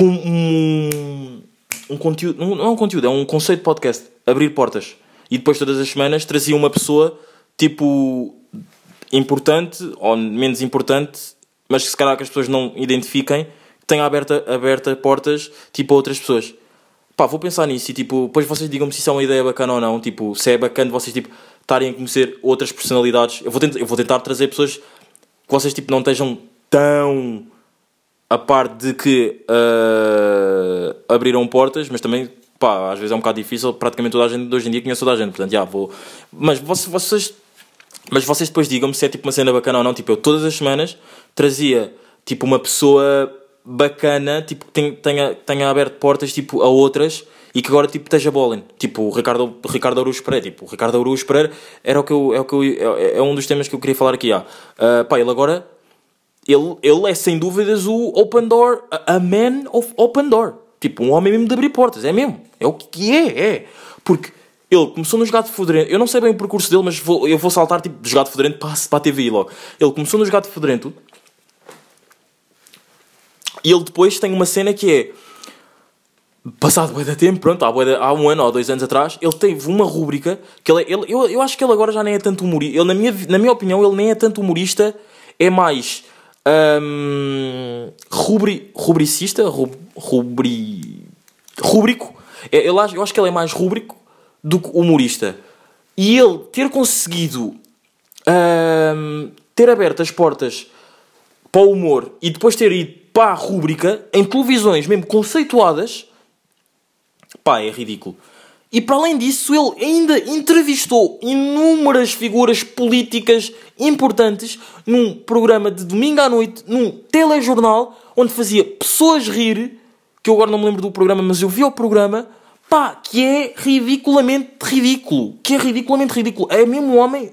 C: um, um conteúdo, não é um conteúdo, é um conceito de podcast abrir portas. E depois, todas as semanas, trazia uma pessoa, tipo, importante ou menos importante, mas que se calhar que as pessoas não identifiquem, que tenha aberta, aberta portas, tipo, a outras pessoas. Pá, vou pensar nisso e, tipo, depois vocês digam-me se isso é uma ideia bacana ou não. Tipo, se é bacana vocês, tipo, estarem a conhecer outras personalidades. Eu vou tentar, eu vou tentar trazer pessoas que vocês, tipo, não estejam tão a par de que uh, abriram portas, mas também pá, às vezes é um bocado difícil, praticamente toda a gente hoje em dia conhece toda a gente, portanto, já vou. Mas vocês, mas vocês depois digam-me se é tipo uma cena bacana ou não. Tipo, eu todas as semanas trazia tipo uma pessoa bacana, tipo, que tenha, tenha, aberto portas tipo, a outras e que agora tipo, esteja bowling. Tipo, o Ricardo, Ricardo Aruz Pereira. Tipo, o Ricardo Aruz Pereira era o que eu, é, o que eu, é, é um dos temas que eu queria falar aqui. Ah. Uh, pá, ele agora ele, ele é sem dúvidas o open door, a man of open door. Tipo, um homem mesmo de abrir portas, é mesmo. É o que é, é. Porque ele começou no Jogado Fedorento, eu não sei bem o percurso dele, mas vou, eu vou saltar tipo de Jogado Fedorento para, para a TVI logo. Ele começou no Jogado Fedorento e ele depois tem uma cena que é. Passado bué de tempo, pronto, há, de- há um ano ou dois anos atrás, ele teve uma rúbrica que ele, ele- eu, eu acho que ele agora já nem é tanto humorista. Ele, na, minha, na minha opinião, ele nem é tanto humorista, é mais hum, rubri, rubricista, rub, rubri, rúbrico. É, ele acho- eu acho que ele é mais rúbrico do que humorista. E ele ter conseguido hum, ter aberto as portas para o humor e depois ter ido para a rúbrica em televisões mesmo conceituadas, pá, é ridículo. E para além disso, ele ainda entrevistou inúmeras figuras políticas importantes num programa de domingo à noite, num telejornal, onde fazia pessoas rir, que eu agora não me lembro do programa, mas eu vi o programa, pá, que é ridiculamente ridículo. Que é ridiculamente ridículo. É mesmo um homem,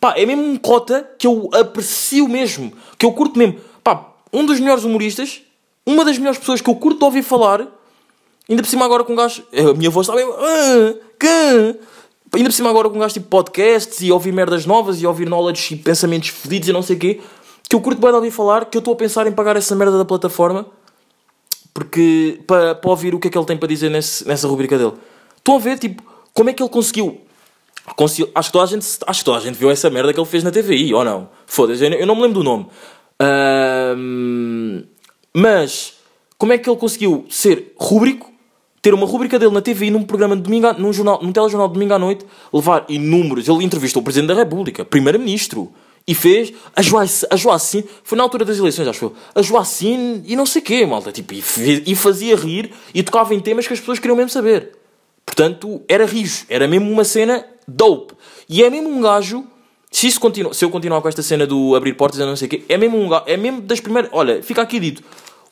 C: pá, é mesmo um cota que eu aprecio mesmo, que eu curto mesmo. Pá, um dos melhores humoristas, uma das melhores pessoas que eu curto ouvir falar, Ainda por cima agora com um gajo. A minha voz está mesmo. "Ah, que?" Ainda por cima agora com um gajo tipo podcasts e ouvir merdas novas e ouvir knowledge e pensamentos fedidos e não sei o quê. Que eu curto bem de ouvir falar, que eu estou a pensar em pagar essa merda da plataforma. Porque. Para, para ouvir o que é que ele tem para dizer nesse, nessa rubrica dele. Estão a ver, tipo, como é que ele conseguiu. conseguiu acho, que toda a gente, acho que toda a gente viu essa merda que ele fez na TVI, ou não? Foda-se, eu, não me lembro do nome. Mas, como é que ele conseguiu ser rúbrico, ter uma rúbrica dele na TV num programa de domingo, num, jornal, num telejornal de domingo à noite, levar inúmeros. Ele entrevistou o Presidente da República, Primeiro-Ministro, e fez a Joacine, a Joacine, foi na altura das eleições, acho eu, a Joacine e não sei quê, malta, tipo, e, e fazia rir e tocava em temas que as pessoas queriam mesmo saber. Portanto, era rijo, era mesmo uma cena dope. E é mesmo um gajo, se, isso continua, se eu continuar com esta cena do abrir portas e não sei o quê, é mesmo um gajo, é mesmo das primeiras. Olha, fica aqui dito: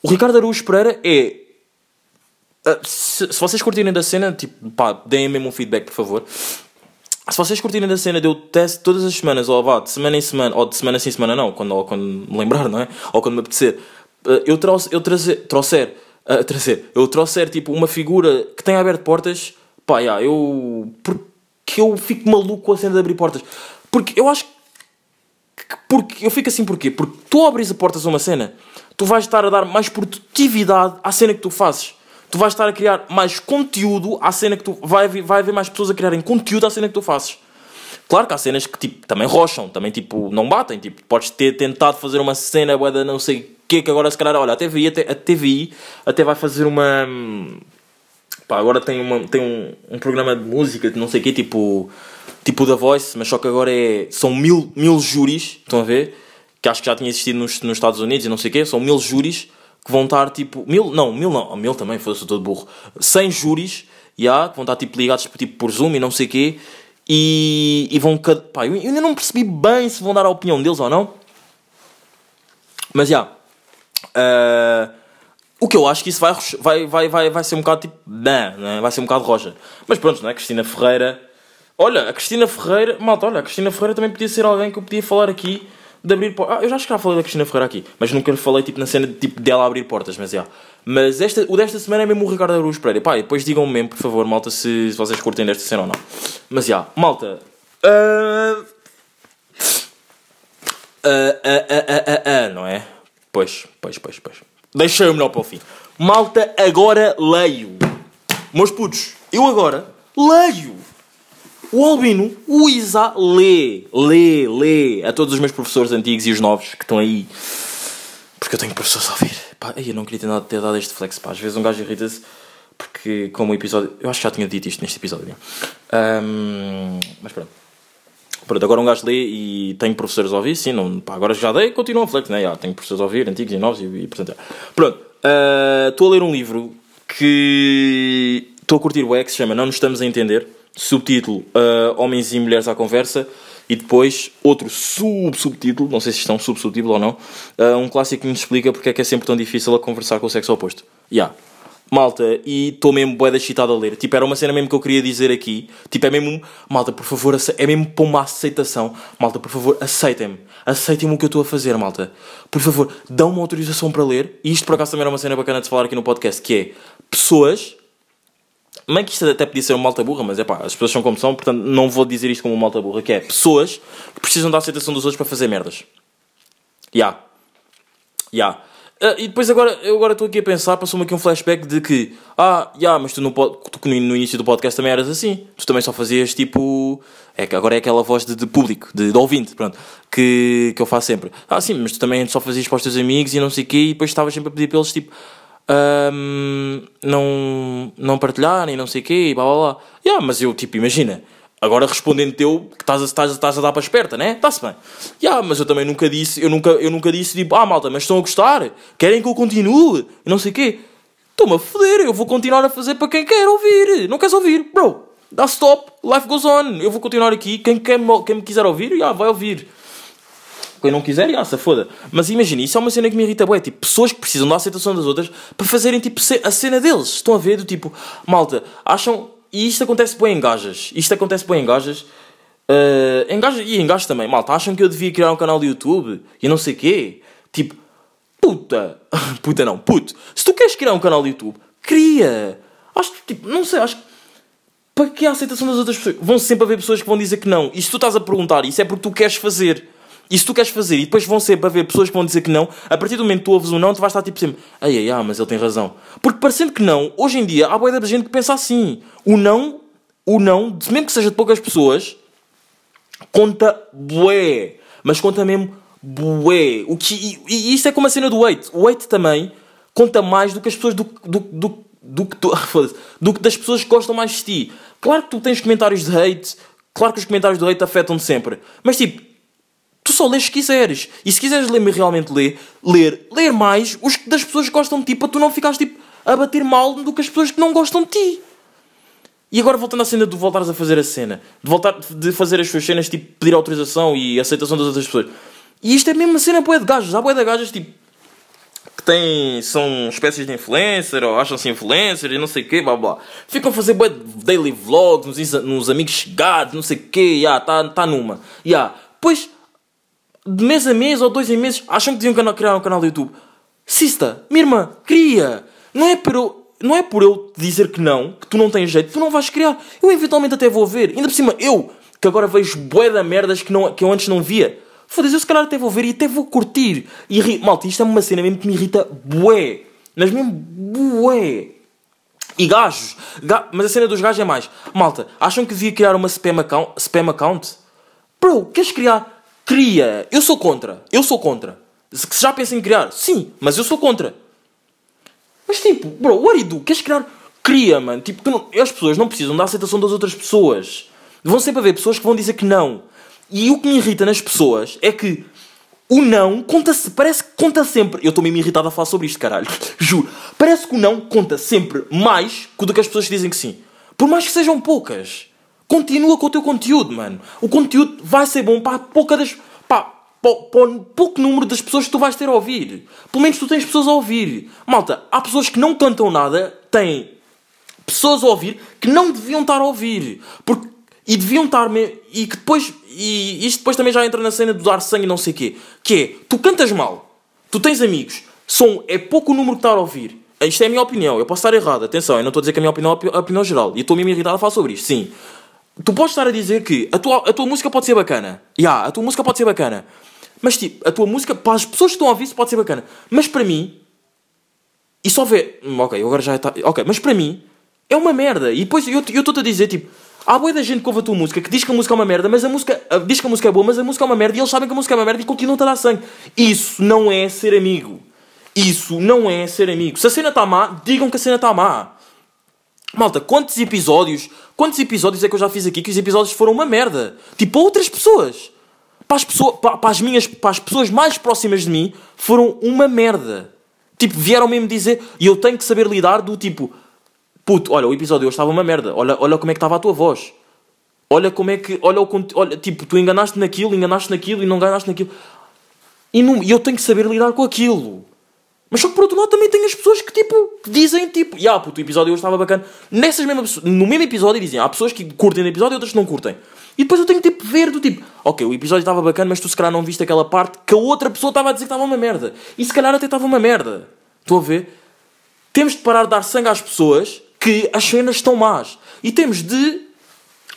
C: o Ricardo Araújo Pereira é. Ah, se, se vocês curtirem da cena, tipo, pá, deem mesmo um feedback, por favor. Se vocês curtirem da cena de eu teste todas as semanas, ou vá, de semana em semana, ou de semana sim semana não, quando, ou quando me lembrar, não é? Ou quando me apetecer, ah, eu, trouxe, eu trazer, trouxer, ah, trazer, eu trouxer tipo uma figura que tenha aberto portas, pá, já, eu. Porque eu fico maluco com a cena de abrir portas. Porque eu acho que porque, eu fico assim porquê? Porque tu abres a portas a uma cena, tu vais estar a dar mais produtividade à cena que tu fazes. Tu vais estar a criar mais conteúdo à cena que tu. Vai vai haver mais pessoas a criarem conteúdo à cena que tu fazes. Claro que há cenas que tipo, também rocham, também tipo, não batem. Tipo, podes ter tentado fazer uma cena de não sei o que, que agora se calhar, olha, a TVI até, a TVI até vai fazer uma. hum, Pá, agora tem, uma, tem um, um programa de música, de não sei o quê, tipo, tipo da Voice, mas só que agora é, são mil, mil júris, estão a ver? Que acho que já tinha existido nos, nos Estados Unidos e não sei o quê, são mil júris que vão estar tipo. Mil, não, mil não, mil também, fosse todo burro. 100 júris, já, que vão estar tipo ligados tipo, por Zoom e não sei o quê, e, e vão. Pá, eu ainda não percebi bem se vão dar a opinião deles ou não, mas já. ah, o que eu acho que isso vai, vai, vai, vai, vai ser um bocado tipo. Não, não é? vai ser um bocado roja. Mas pronto, não é? Cristina Ferreira. Olha, a Cristina Ferreira. Malta, olha, a Cristina Ferreira também podia ser alguém que eu podia falar aqui de abrir portas. Ah, eu já acho que já falei da Cristina Ferreira aqui. Mas nunca falei tipo, na cena de, tipo, dela abrir portas. Mas já. Mas esta, o desta semana é mesmo o Ricardo Araújo Pereira. Pá, depois digam-me mesmo, por favor, malta, se, se vocês curtem desta cena ou não. Mas já, malta. ah, ah, ah, ah, não é? Pois, pois, pois, pois. Deixei o melhor para o fim. Malta, agora leio. Meus putos, eu agora leio. O Albino, o Isa, lê, lê, lê a todos os meus professores antigos e os novos que estão aí. Porque eu tenho professores a ouvir. Pá, eu não queria ter dado, este flex, pá. Às vezes um gajo irrita-se porque, como o episódio. Eu acho que já tinha dito isto neste episódio. Ahm, mas pronto. Pronto, agora um gajo lê e tenho professores a ouvir, sim, não, pá, agora já dei, continua a flex, né? Já, tenho professores a ouvir, antigos e novos, e, e portanto. Pronto, ah, estou a ler um livro que estou a curtir o se chama Não Nos Estamos a Entender, subtítulo ah, Homens e Mulheres à Conversa, E depois, outro sub-subtítulo, não sei se isto é sub-subtítulo ou não, ah, um clássico que nos explica porque é que é sempre tão difícil a conversar com o sexo oposto. Ya. Malta, e estou mesmo bué da excitado a ler. Tipo, era uma cena mesmo que eu queria dizer aqui. Tipo, é mesmo... Malta, por favor, é mesmo para uma aceitação. Malta, por favor, aceitem-me. Aceitem-me o que eu estou a fazer, malta. Por favor, dão uma autorização para ler. E isto, por acaso, também era uma cena bacana de se falar aqui no podcast, que é... Pessoas... Bem que isto até podia ser uma malta burra, mas é pá, as pessoas são como são, portanto não vou dizer isto como uma malta burra, que é pessoas que precisam da aceitação dos outros para fazer merdas. Ya. Ya. Ah, e depois agora, eu agora estou aqui a pensar, passou-me aqui um flashback de que, ah, ya, mas tu, pod- tu no, no início do podcast também eras assim. Tu também só fazias tipo. É, agora é aquela voz de, de público, de, de ouvinte, pronto, que, que eu faço sempre. Ah, sim, mas tu também só fazias para os teus amigos e não sei o quê, e depois estavas sempre a pedir para eles tipo. Ahm, não, não partilharem, não sei o quê, e blá blá blá. Ya, mas eu, tipo, imagina, Agora respondendo teu, que estás a, estás, estás a dar para esperta, né? Está-se bem. Ya, mas eu também nunca disse, eu nunca, eu nunca disse tipo, ah malta, mas estão a gostar? Querem que eu continue? Não sei o quê. Estou-me a foder, eu vou continuar a fazer para quem quer ouvir. Não queres ouvir? Bro, dá stop, life goes on. Eu vou continuar aqui, quem, quem, quem me quiser ouvir, já, vai ouvir. Quem não quiser, se foda. Mas imagina, isso é uma cena que me irrita, bué. Tipo, pessoas que precisam da aceitação das outras para fazerem, tipo, a cena deles. Estão a ver, do tipo, malta, acham... E isto acontece bem em gajas. Isto acontece bem em gajas. eh, em gajas e em gajos também. Malta, acham que eu devia criar um canal de YouTube e não sei quê. Tipo, puta. puta não, puto. Se tu queres criar um canal de YouTube, cria. Acho que, tipo, não sei, acho que para que a aceitação das outras pessoas? Vão sempre haver pessoas que vão dizer que não. E se tu estás a perguntar isso é porque tu queres fazer. E se tu queres fazer e depois vão sempre haver pessoas que vão dizer que não, a partir do momento que tu ouves um não, tu vais estar tipo sempre, ai ai, ah, mas ele tem razão. Porque parecendo que não, hoje em dia há boia de gente que pensa assim. O não, o não, mesmo que seja de poucas pessoas, conta bué. Mas conta mesmo bué. O que, e, e isto é como a cena do hate. O hate também conta mais do que as pessoas do, do, do, do que tu, do que das pessoas que gostam mais de ti. Claro que tu tens comentários de hate, claro que os comentários do hate afetam-te sempre. Mas tipo, tu só lês se quiseres. E se quiseres ler realmente ler, ler, ler mais os das pessoas que gostam de ti para tu não ficares tipo a bater mal do que as pessoas que não gostam de ti. E agora voltando à cena de voltares a fazer a cena, de voltar de fazer as suas cenas, tipo pedir autorização e aceitação das outras pessoas. E isto é mesmo uma cena bué de gajos. Há bué de gajas tipo que têm, são espécies de influencer ou acham-se influencer e não sei o quê, blá blá. Ficam a fazer de daily vlogs nos, nos amigos chegados, não sei o quê, já, tá, tá numa. Já. Pois, de mês a mês ou dois em meses, acham que deviam criar um canal do YouTube. Sista, minha irmã, cria. Não é por eu, não é por eu dizer que não, que tu não tens jeito, tu não vais criar. Eu eventualmente até vou ver. Ainda por cima, eu, que agora vejo bué da merdas que, não, que eu antes não via. Foda-se, eu se calhar até vou ver e até vou curtir. E, irri- malta, isto é uma cena mesmo que me irrita bué. Mas mesmo bué. E gajos. Ga- Mas a cena dos gajos é mais. Malta, acham que devia criar uma spam account? Spam account? Bro, queres criar? Cria. Eu sou contra. Eu sou contra. Se já pensa em criar, sim, mas eu sou contra. Mas tipo, bro, what do you do? Queres criar? Cria, mano. Tipo, não- as pessoas não precisam da aceitação das outras pessoas. Vão sempre haver pessoas que vão dizer que não. E o que me irrita nas pessoas é que o não conta-se, parece que conta sempre. Eu estou mesmo irritado a falar sobre isto, caralho. Juro. Parece que o não conta sempre mais do que as pessoas que dizem que sim. Por mais que sejam poucas. Continua com o teu conteúdo, mano. O conteúdo vai ser bom para pouca das. Para, o pouco número das pessoas que tu vais ter a ouvir. Pelo menos tu tens pessoas a ouvir. Malta, há pessoas que não cantam nada, têm pessoas a ouvir que não deviam estar a ouvir. Porque, e deviam estar. me- E que depois. E isto depois também já entra na cena do dar sangue e não sei o quê. Que é, tu cantas mal, tu tens amigos, são, é pouco o número que está a ouvir. Isto é a minha opinião, eu posso estar errado, atenção, eu não estou a dizer que a minha opinião é a opi- a opinião geral. E estou mesmo irritado a falar sobre isto, sim. Tu podes estar a dizer que a tua, a tua música pode ser bacana. Ya, a tua música pode ser bacana. Mas tipo, a tua música, para as pessoas que estão a ouvir, isso pode ser bacana. Mas para mim, e só vê. Hum, Ok, agora já está. Ok, mas para mim é uma merda. E depois eu estou-te a dizer, tipo, há boa da gente que ouve a tua música que diz que a música é uma merda, mas a música. diz que a música é boa, mas a música é uma merda e eles sabem que a música é uma merda e continuam a dar sangue. Isso não é ser amigo. Isso não é ser amigo. Se a cena está má, digam que a cena está má. Malta, quantos episódios, quantos episódios é que eu já fiz aqui que os episódios foram uma merda? Tipo, outras pessoas. Para as, pessoas, para, para as minhas, para as pessoas mais próximas de mim, foram uma merda. Tipo, vieram mesmo dizer, e eu tenho que saber lidar do tipo, puto, olha, o episódio hoje estava uma merda, olha, olha como é que estava a tua voz. olha como é que. Olha o Olha, tipo, tu enganaste naquilo, enganaste naquilo e não ganhaste naquilo. E, não- e eu tenho que saber lidar com aquilo. Mas só que por outro lado também tem as pessoas que tipo dizem tipo, ah, puto, o episódio hoje estava bacana. Nessas mesmas no mesmo episódio dizem, há pessoas que curtem o episódio e outras que não curtem. E depois eu tenho tipo ver do tipo, ok, o episódio estava bacana, mas tu se calhar não viste aquela parte que a outra pessoa estava a dizer que estava uma merda. E se calhar até estava uma merda. Estou a ver? Temos de parar de dar sangue às pessoas que as cenas estão más. E temos de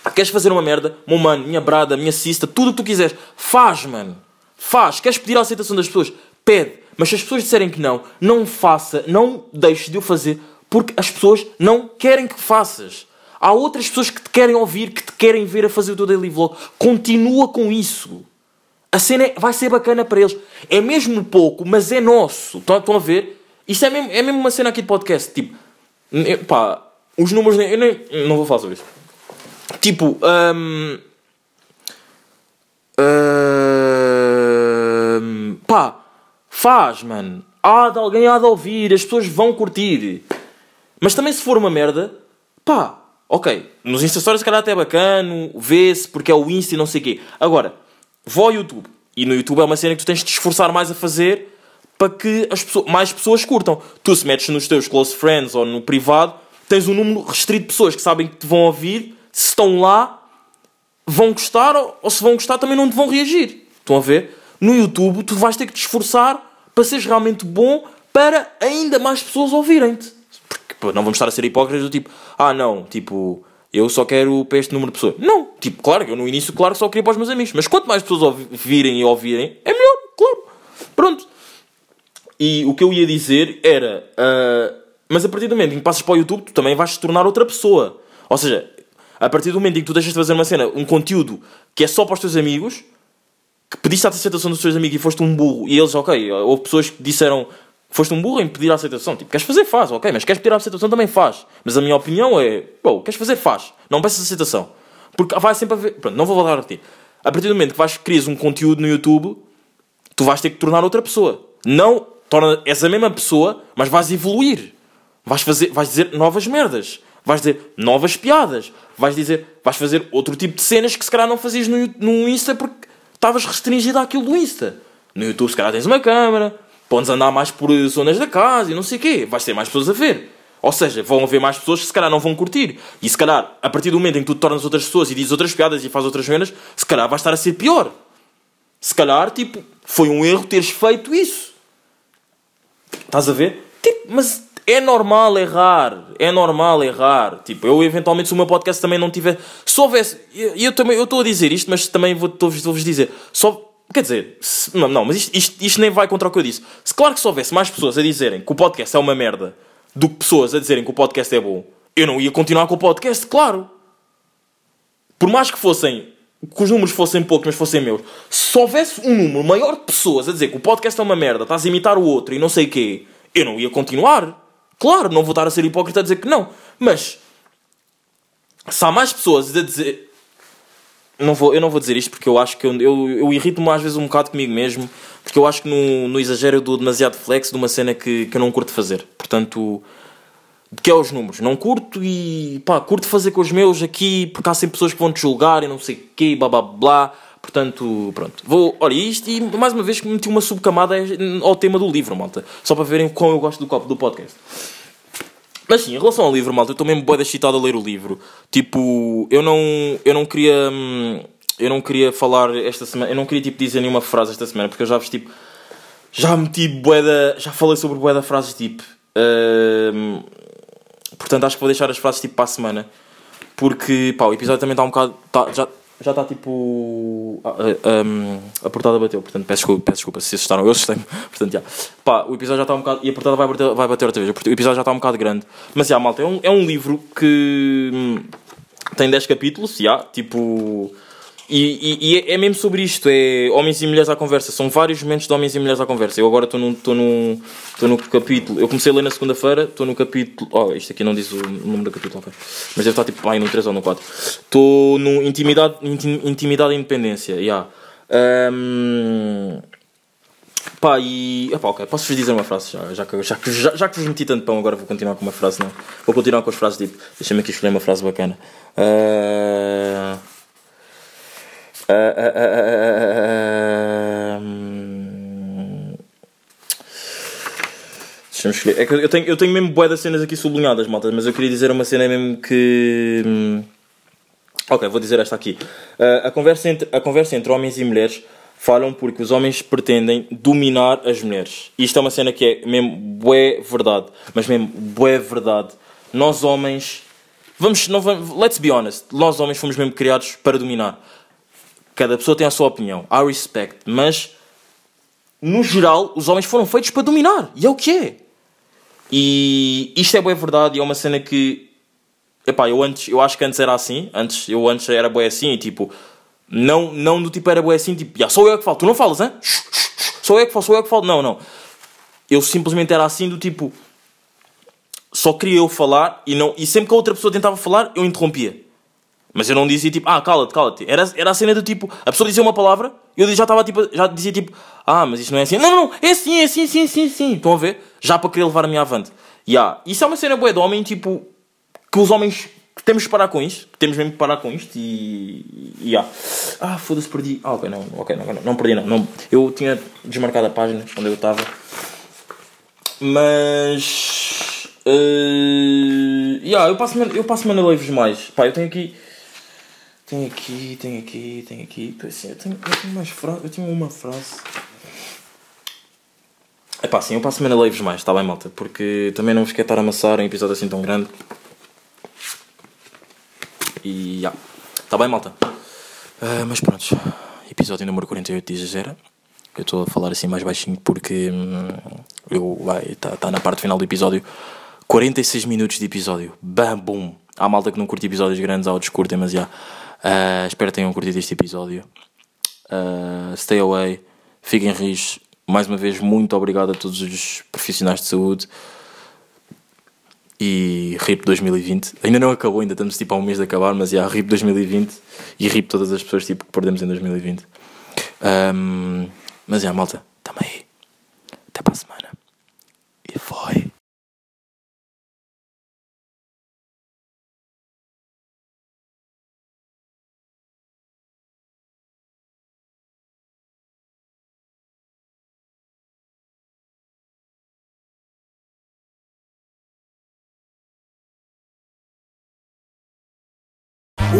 C: ah, Queres fazer uma merda? Meu mano, minha brada, minha cista, tudo o que tu quiseres. Faz, mano. Faz. Queres pedir a aceitação das pessoas? Pede. Mas se as pessoas disserem que não, não faça, não deixes de o fazer, porque as pessoas não querem que faças. Há outras pessoas que te querem ouvir, que te querem ver a fazer o teu daily vlog. Continua com isso. A cena é- vai ser bacana para eles. É mesmo pouco, mas é nosso. Estão, estão a ver? Isto é mesmo, é mesmo uma cena aqui de podcast. Tipo, eu- pá, os números. Eu nem, não vou falar sobre isso. Tipo, hum, hum, pá, faz, mano. Há de alguém há de ouvir, as pessoas vão curtir. Mas também se for uma merda, pá, ok. Nos Insta Stories se calhar até é bacana, vê-se porque é o Insta e não sei o quê. Agora, vou ao YouTube. E no YouTube é uma cena que tu tens de te esforçar mais a fazer para que as pessoas, mais pessoas curtam. Tu se metes nos teus close friends ou no privado, tens um número restrito de pessoas que sabem que te vão ouvir, se estão lá, vão gostar ou, ou se vão gostar também não te vão reagir. Estão a ver? No YouTube tu vais ter que te esforçar para seres realmente bom para ainda mais pessoas ouvirem-te. Porque pô, não vamos estar a ser hipócritas do tipo, ah não, tipo, eu só quero para este número de pessoas. Não, tipo, claro que eu no início, claro, só queria para os meus amigos. Mas quanto mais pessoas ouvirem e ouvirem, é melhor, claro. Pronto. E o que eu ia dizer era. ah, mas a partir do momento em que passas para o YouTube, tu também vais te tornar outra pessoa. Ou seja, a partir do momento em que tu deixas de fazer uma cena, um conteúdo que é só para os teus amigos, que pediste a aceitação dos teus amigos e foste um burro, e eles, ok, houve pessoas que disseram foste um burro em pedir a aceitação. Tipo, queres fazer, faz, ok, mas queres pedir a aceitação também faz. Mas a minha opinião é, pô, queres fazer, faz. Não peças aceitação. Porque vai sempre haver. Pronto, não vou voltar a repetir. A partir do momento que vais crias um conteúdo no YouTube, tu vais ter que tornar outra pessoa. Não torna, és a mesma pessoa, mas vais evoluir. Vais, fazer, vais dizer novas merdas. Vais dizer novas piadas. Vais dizer, vais fazer outro tipo de cenas que se calhar não fazias no, no Insta porque estavas restringido àquilo do Insta. No YouTube se calhar tens uma câmera, podes andar mais por eh, zonas da casa e não sei o quê. Vais ter mais pessoas a ver. Ou seja, vão haver mais pessoas que se calhar não vão curtir. E se calhar, a partir do momento em que tu tornas outras pessoas e dizes outras piadas e fazes outras cenas, se calhar vais estar a ser pior. Se calhar, tipo, foi um erro teres feito isso. Estás a ver? Tipo, mas é normal errar. É normal errar. Tipo, eu eventualmente, se o meu podcast também não tiver. Se houvesse. E eu, também eu estou a dizer isto, mas também vou- vou-vos vou dizer. Só. Quer dizer, se- não, não, mas isto, isto, isto nem vai contra o que eu disse. Se claro que se houvesse mais pessoas a dizerem que o podcast é uma merda do que pessoas a dizerem que o podcast é bom, eu não ia continuar com o podcast, claro. Por mais que fossem. que os números fossem poucos, mas fossem meus. Se houvesse um número maior de pessoas a dizer que o podcast é uma merda, estás a imitar o outro e não sei o quê, eu não ia continuar. Claro, não vou estar a ser hipócrita a dizer que não. Mas. Se há mais pessoas a dizer. Não vou, eu não vou dizer isto porque eu acho que eu, eu, eu irrito-me às vezes um bocado comigo mesmo. Porque eu acho que no, no exagero eu dou demasiado flex de uma cena que, que eu não curto fazer. Portanto que é os números. Não curto e pá, curto fazer com os meus aqui porque há sempre pessoas que vão te julgar e não sei o quê, blá blá blá. Portanto, pronto. Vou, olha isto e mais uma vez meti uma subcamada ao tema do livro, malta. Só para verem como eu gosto do copo do podcast. Mas sim, em relação ao livro, malta, eu estou mesmo boa excitado a ler o livro. Tipo, eu não, eu não queria. hum, Eu não queria falar esta semana. Eu não queria tipo dizer nenhuma frase esta semana porque eu já vos tipo. Já meti boeda. Já falei sobre boeda frases tipo. hum, Portanto, acho que vou deixar as frases tipo para a semana. Porque, pá, o episódio também está um bocado. tá- já já está tipo. Um, a portada bateu, portanto, peço desculpa, peço desculpa se assustaram. Eu assustei-me. Portanto, já. Pá, o episódio já está um bocado. E a portada vai bater, vai bater outra vez. O episódio já está um bocado grande. Mas, já, malta, é um, é um livro que. hum, tem 10 capítulos, já, tipo. E, e- e é- é mesmo sobre isto, é homens e mulheres à conversa. São vários momentos de homens e mulheres à conversa. Eu agora estou no, estou no, estou no capítulo. Eu comecei a ler na segunda-feira, estou no capítulo. Oh, isto aqui não diz o número do capítulo, ok. Mas deve estar tipo aí no 3 ou no 4. Estou no Intimidade, Intim- intimidade e Independência, já. Ahm, Pá, e. Epá, ok, posso-vos dizer uma frase já, já, que, já, já, já que vos meti tanto pão, agora vou continuar com uma frase, não. Vou continuar com as frases tipo. Deixa-me aqui escolher uma frase bacana. Uh, uh, uh, É que eu tenho, eu tenho mesmo bué das cenas aqui sublinhadas, malta, mas eu queria dizer uma cena mesmo que. Hum, ok, vou dizer esta aqui. Uh, a, conversa entre, a conversa entre homens e mulheres falam porque os homens pretendem dominar as mulheres. Isto é uma cena que é mesmo bué verdade, mas mesmo bué verdade. Nós homens, vamos, não vamos, let's be honest, nós homens fomos mesmo criados para dominar. Cada pessoa tem a sua opinião. I respect. Mas. No geral, os homens foram feitos para dominar. E é o que é. E isto é bué verdade e é uma cena que Epá, eu antes, eu acho que antes era assim, antes, eu antes era bué assim e tipo, não, não do tipo era bué assim, tipo, já, sou eu que falo, tu não falas, hein? Sou eu que falo, sou eu que falo, não, não. Eu simplesmente era assim do tipo, só queria eu falar e, não, e sempre que a outra pessoa tentava falar, eu interrompia. Mas eu não dizia tipo, ah, cala-te, cala-te. Era, era a cena do tipo, a pessoa dizia uma palavra, eu já estava tipo, já dizia tipo, ah, mas isto não é assim. Não, não, não, é assim, é assim, assim, é assim. Estão a ver? Já para querer levar a minha avante. Yeah. Isso é uma cena boa de homem, tipo, que os homens temos que parar com isto. Temos mesmo que parar com isto e. e yeah. Ah, foda-se, perdi. Ah, ok, não, ok, não, não, não perdi, não, não. Eu tinha desmarcado a página onde eu estava. Mas. Uh, yeah, eu passo eu passo leves mais. Pá, eu tenho aqui. Tenho aqui, tenho aqui, tenho aqui. Assim, eu, tenho, eu tenho mais frases. Eu tinha uma frase. É pá, sim, eu passo leves mais, está bem, malta? Porque também não vos quero estar a amassar um episódio assim tão grande. E já. Está bem, malta? Uh, mas pronto. Episódio número 48 de Exagera. Eu estou a falar assim mais baixinho porque hum, eu está tá na parte final do episódio. 46 minutos de episódio. Bam, bum. Há malta que não curte episódios grandes, há outros curtem, mas já. Uh, espero que tenham curtido este episódio. Uh, stay away. Fiquem rijos. Mais uma vez, muito obrigado a todos os profissionais de saúde. E RIP 2020. Ainda não acabou, ainda estamos tipo a um mês de acabar, mas já, yeah, RIP 2020 e RIP todas as pessoas tipo, que perdemos em 2020. Um, mas já, yeah, malta, tamo aí. Até para a semana. E foi.